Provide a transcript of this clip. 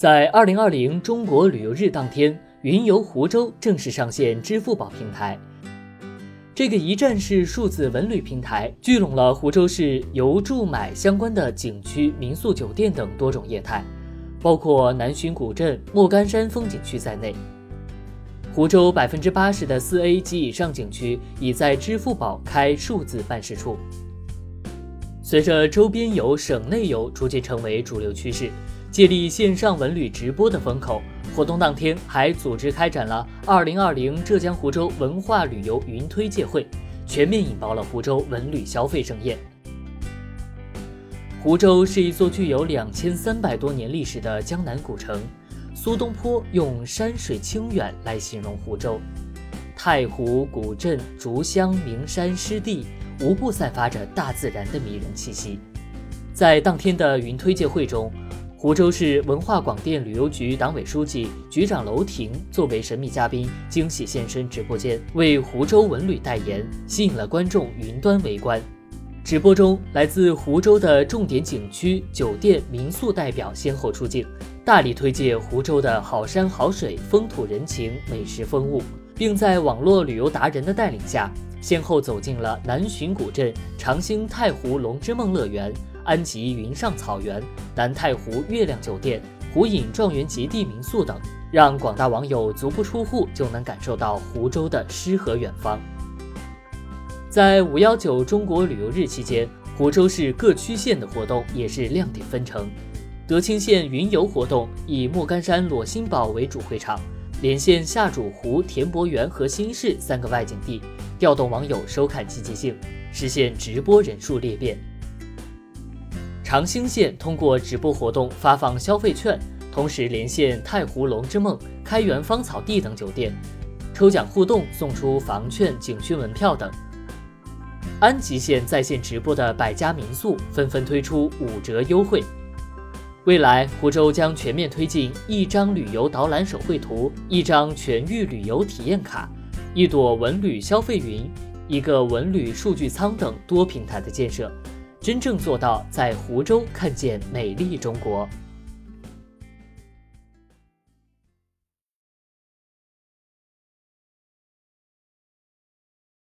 在二零二零中国旅游日当天，云游湖州正式上线支付宝平台。这个一站式数字文旅平台，聚拢了湖州市游住买相关的景区、民宿、酒店等多种业态，包括南浔古镇、莫干山风景区在内。湖州百分之八十的四 A 及以上景区已在支付宝开数字办事处。随着周边游、省内游逐渐成为主流趋势，借力线上文旅直播的风口。活动当天还组织开展了2020浙江湖州文化旅游云推介会，全面引爆了湖州文旅消费盛宴。湖州是一座具有两千三百多年历史的江南古城，苏东坡用“山水清远”来形容湖州。太湖、古镇、竹乡、名山、湿地，无不散发着大自然的迷人气息。在当天的云推介会中，湖州市文化广电旅游局党委书记、局长楼婷作为神秘嘉宾惊喜现身直播间，为湖州文旅代言，吸引了观众云端围观。直播中，来自湖州的重点景区、酒店、民宿代表先后出镜，大力推介湖州的好山好水、风土人情、美食风物，并在网络旅游达人的带领下，先后走进了南浔古镇、长兴太湖龙之梦乐园。安吉云上草原、南太湖月亮酒店、湖影状元极地民宿等，让广大网友足不出户就能感受到湖州的诗和远方。在五幺九中国旅游日期间，湖州市各区县的活动也是亮点纷呈。德清县云游活动以莫干山裸心堡为主会场，连线下主湖、田伯园和新市三个外景地，调动网友收看积极性，实现直播人数裂变。长兴县通过直播活动发放消费券，同时连线太湖龙之梦、开元芳草地等酒店，抽奖互动送出房券、景区门票等。安吉县在线直播的百家民宿纷纷推出五折优惠。未来，湖州将全面推进一张旅游导览手绘图、一张全域旅游体验卡、一朵文旅消费云、一个文旅数据仓等多平台的建设。真正做到在湖州看见美丽中国。